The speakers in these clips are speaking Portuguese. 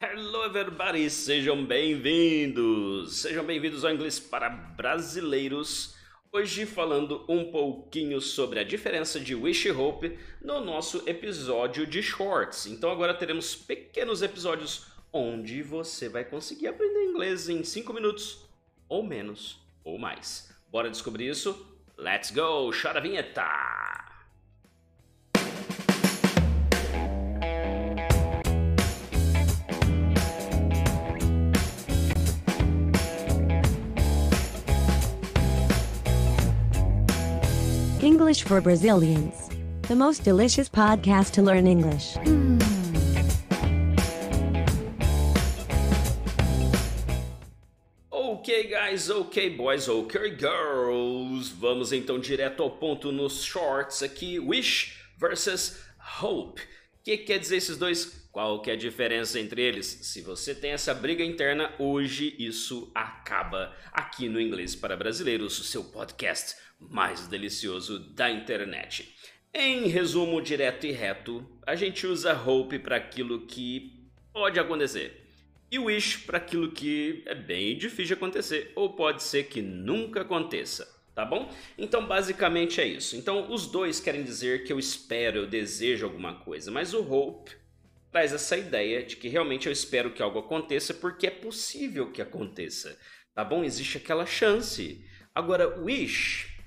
Hello everybody, sejam bem-vindos! Sejam bem-vindos ao Inglês para Brasileiros. Hoje falando um pouquinho sobre a diferença de wish hope no nosso episódio de shorts. Então agora teremos pequenos episódios onde você vai conseguir aprender inglês em 5 minutos ou menos ou mais. Bora descobrir isso? Let's go! Chora a vinheta! English for Brazilians. The most delicious podcast to learn English. Ok, guys, ok, boys, ok, girls. Vamos então direto ao ponto nos shorts aqui. Wish versus hope. O que quer dizer esses dois? Qual que é a diferença entre eles? Se você tem essa briga interna, hoje isso acaba aqui no Inglês para Brasileiros, o seu podcast mais delicioso da internet. Em resumo direto e reto, a gente usa hope para aquilo que pode acontecer e wish para aquilo que é bem difícil de acontecer ou pode ser que nunca aconteça. Tá bom? Então, basicamente é isso. Então, os dois querem dizer que eu espero, eu desejo alguma coisa, mas o hope traz essa ideia de que realmente eu espero que algo aconteça porque é possível que aconteça. Tá bom? Existe aquela chance. Agora, wish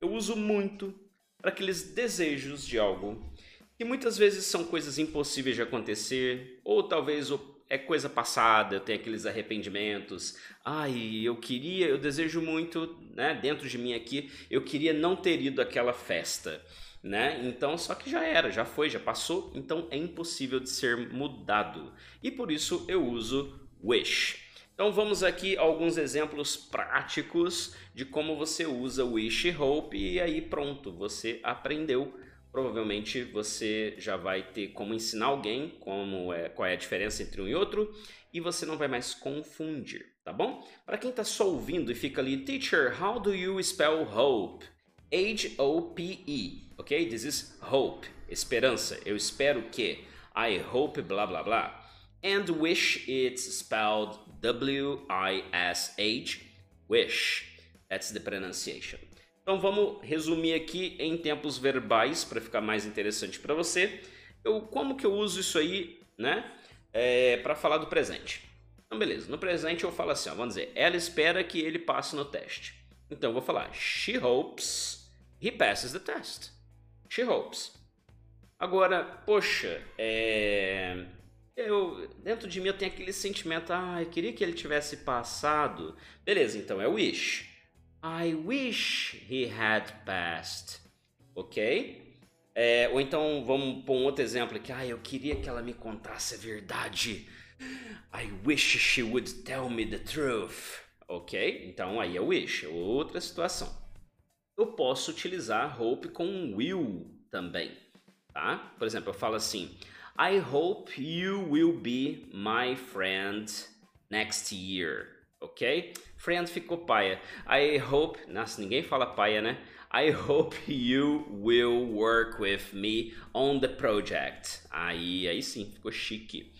eu uso muito para aqueles desejos de algo que muitas vezes são coisas impossíveis de acontecer, ou talvez é coisa passada, eu tenho aqueles arrependimentos. Ai, eu queria, eu desejo muito, né, dentro de mim aqui, eu queria não ter ido àquela festa, né? Então, só que já era, já foi, já passou, então é impossível de ser mudado. E por isso eu uso wish. Então vamos aqui alguns exemplos práticos de como você usa Wish e Hope e aí pronto, você aprendeu. Provavelmente você já vai ter como ensinar alguém como é, qual é a diferença entre um e outro e você não vai mais confundir, tá bom? Para quem está só ouvindo e fica ali, Teacher, how do you spell hope? H-O-P-E, ok? This is hope, esperança. Eu espero que. I hope blá blá blá. And wish it's spelled W I S H, wish. That's the pronunciation. Então vamos resumir aqui em tempos verbais para ficar mais interessante para você. Eu como que eu uso isso aí, né? É, para falar do presente. Então beleza, no presente eu falo assim, ó, vamos dizer, ela espera que ele passe no teste. Então eu vou falar, she hopes he passes the test. She hopes. Agora, poxa, é, eu, dentro de mim eu tenho aquele sentimento, ah, eu queria que ele tivesse passado. Beleza, então é wish. I wish he had passed. Ok? É, ou então vamos pôr um outro exemplo aqui. Ah, eu queria que ela me contasse a verdade. I wish she would tell me the truth. Ok? Então aí é wish, outra situação. Eu posso utilizar hope com will também, tá? Por exemplo, eu falo assim: I hope you will be my friend next year. Ok? Friend ficou paia. I hope. Nossa, ninguém fala paia, né? I hope you will work with me on the project. Aí, aí sim, ficou chique.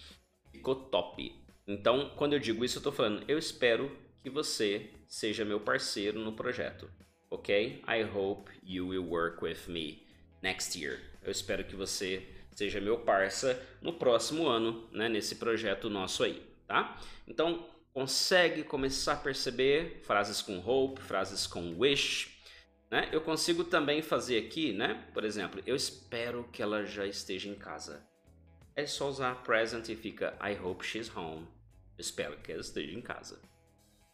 Ficou top. Então, quando eu digo isso, eu tô falando, eu espero que você seja meu parceiro no projeto. Ok? I hope you will work with me next year. Eu espero que você seja meu parça no próximo ano, né, nesse projeto nosso aí, tá? Então, consegue começar a perceber frases com hope, frases com wish, né? Eu consigo também fazer aqui, né? Por exemplo, eu espero que ela já esteja em casa. É só usar present e fica I hope she's home. Espero que ela esteja em casa,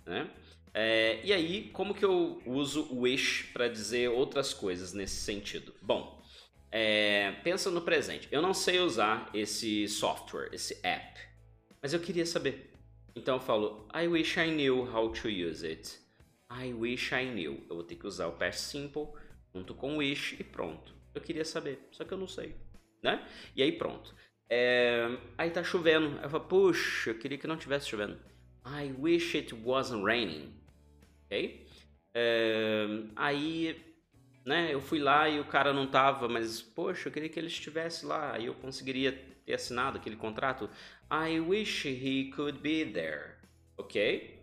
né? É, e aí, como que eu uso wish para dizer outras coisas nesse sentido? Bom, é, pensa no presente. Eu não sei usar esse software, esse app, mas eu queria saber. Então eu falo, I wish I knew how to use it. I wish I knew. Eu vou ter que usar o past simple junto com wish e pronto. Eu queria saber, só que eu não sei, né? E aí pronto. É, aí tá chovendo. Eu falo, puxa, eu queria que não tivesse chovendo. I wish it wasn't raining. Ok? É, aí né? Eu fui lá e o cara não tava, mas poxa, eu queria que ele estivesse lá, aí eu conseguiria ter assinado aquele contrato. I wish he could be there. Ok?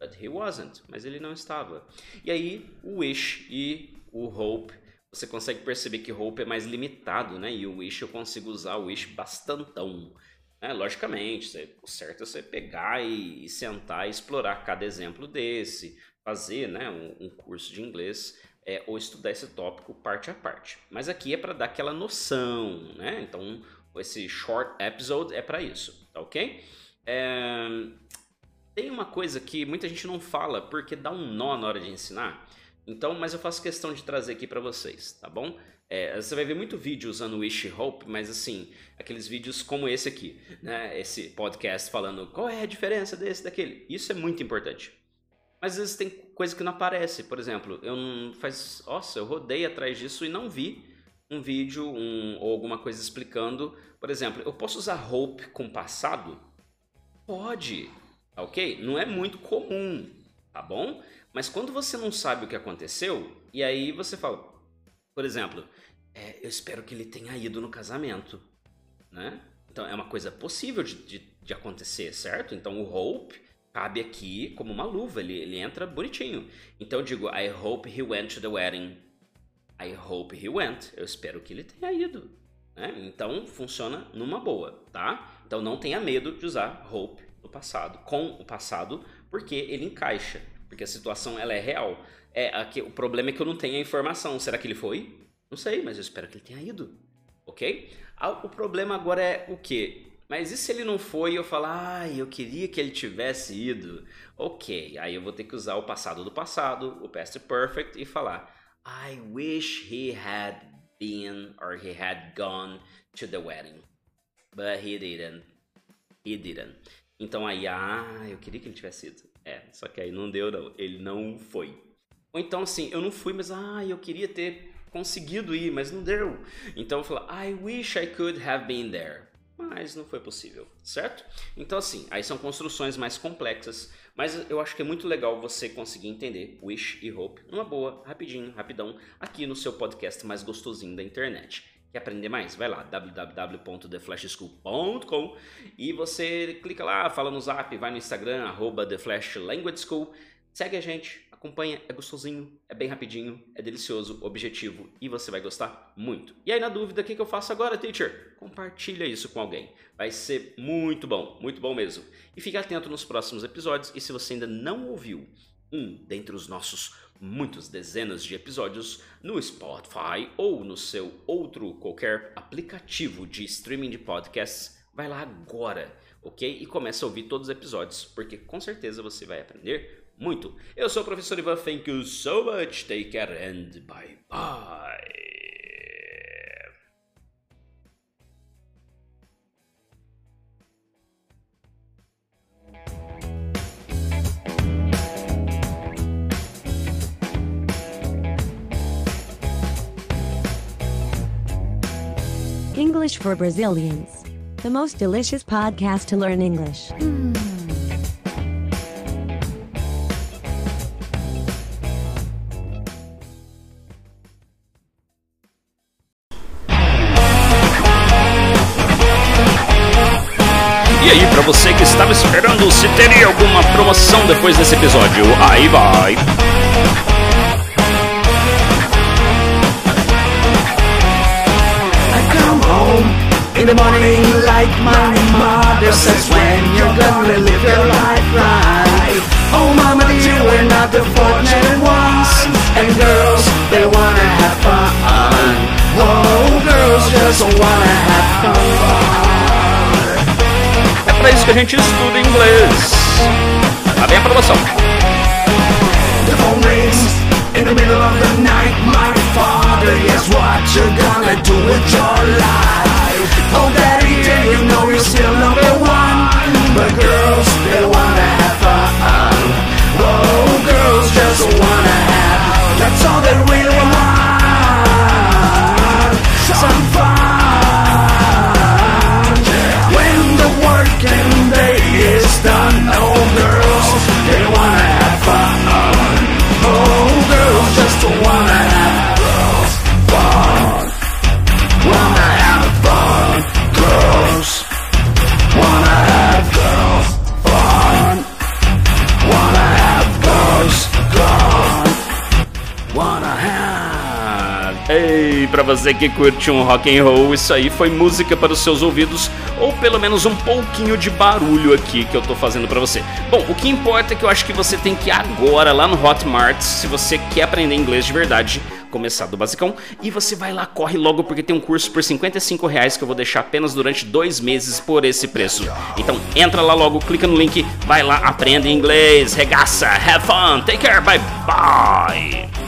But he wasn't. Mas ele não estava. E aí, o wish e o hope você consegue perceber que hope é mais limitado, né? E o wish eu consigo usar o wish bastantão. Né? Logicamente, o certo é você pegar e, sentar e explorar cada exemplo desse, fazer né, um, um curso de inglês é, ou estudar esse tópico parte a parte. Mas aqui é para dar aquela noção, né? Então, esse short episode é para isso, tá ok? É... Tem uma coisa que muita gente não fala porque dá um nó na hora de ensinar. Então, mas eu faço questão de trazer aqui para vocês, tá bom? É, você vai ver muito vídeo usando Wish Hope, mas assim, aqueles vídeos como esse aqui, né? Esse podcast falando qual é a diferença desse, daquele. Isso é muito importante. Mas às vezes tem coisa que não aparece. Por exemplo, eu não faz. Nossa, eu rodei atrás disso e não vi um vídeo um, ou alguma coisa explicando. Por exemplo, eu posso usar hope com passado? Pode, ok? Não é muito comum, tá bom? Mas quando você não sabe o que aconteceu, e aí você fala, por exemplo, é, eu espero que ele tenha ido no casamento, né? Então é uma coisa possível de, de, de acontecer, certo? Então o hope cabe aqui como uma luva, ele, ele entra bonitinho. Então eu digo, I hope he went to the wedding. I hope he went. Eu espero que ele tenha ido. Né? Então funciona numa boa, tá? Então não tenha medo de usar hope no passado, com o passado, porque ele encaixa porque a situação ela é real. É, aqui, o problema é que eu não tenho a informação. Será que ele foi? Não sei, mas eu espero que ele tenha ido. Ok? Ah, o problema agora é o quê? Mas e se ele não foi e eu falar, ah, eu queria que ele tivesse ido? Ok, aí eu vou ter que usar o passado do passado, o past perfect, e falar, I wish he had been or he had gone to the wedding. But he didn't. He didn't. Então aí, ah, eu queria que ele tivesse ido. É, só que aí não deu não, ele não foi. Ou então assim, eu não fui, mas ah, eu queria ter conseguido ir, mas não deu. Então eu falo, I wish I could have been there. Mas não foi possível, certo? Então assim, aí são construções mais complexas, mas eu acho que é muito legal você conseguir entender wish e hope numa boa, rapidinho, rapidão, aqui no seu podcast mais gostosinho da internet. Quer aprender mais? Vai lá, www.theflashschool.com e você clica lá, fala no zap, vai no Instagram, arroba TheFlashLanguageSchool, segue a gente, acompanha, é gostosinho, é bem rapidinho, é delicioso, objetivo e você vai gostar muito. E aí na dúvida, o que, que eu faço agora, teacher? Compartilha isso com alguém, vai ser muito bom, muito bom mesmo. E fique atento nos próximos episódios e se você ainda não ouviu um dentre os nossos muitas dezenas de episódios no Spotify ou no seu outro qualquer aplicativo de streaming de podcasts, vai lá agora, ok? E começa a ouvir todos os episódios, porque com certeza você vai aprender muito. Eu sou o professor Ivan, thank you so much, take care and bye bye. English for Brazilians. The most delicious podcast to learn English. E aí, para você que estava esperando se teria alguma promoção depois desse episódio, aí vai. In the morning, like my mother says, when you're gonna live your life right. Oh, mama dear, we're not the fortunate ones. And girls, they wanna have fun. Oh, girls just wanna have fun. É pra isso que a gente estuda inglês. Tá bem a promoção. The phone rings in the middle of the night. My father, what gonna do with your life? Oh, daddy, para você que curte um rock and roll, isso aí foi música para os seus ouvidos ou pelo menos um pouquinho de barulho aqui que eu tô fazendo para você. Bom, o que importa é que eu acho que você tem que ir agora lá no Hotmart se você quer aprender inglês de verdade começar do basicão e você vai lá, corre logo porque tem um curso por 55 reais que eu vou deixar apenas durante dois meses por esse preço. Então entra lá logo, clica no link, vai lá, aprenda inglês, regaça, have fun, take care, bye bye!